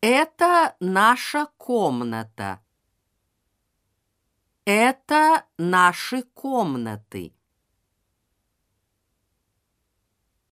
Это наша комната. Это наши комнаты.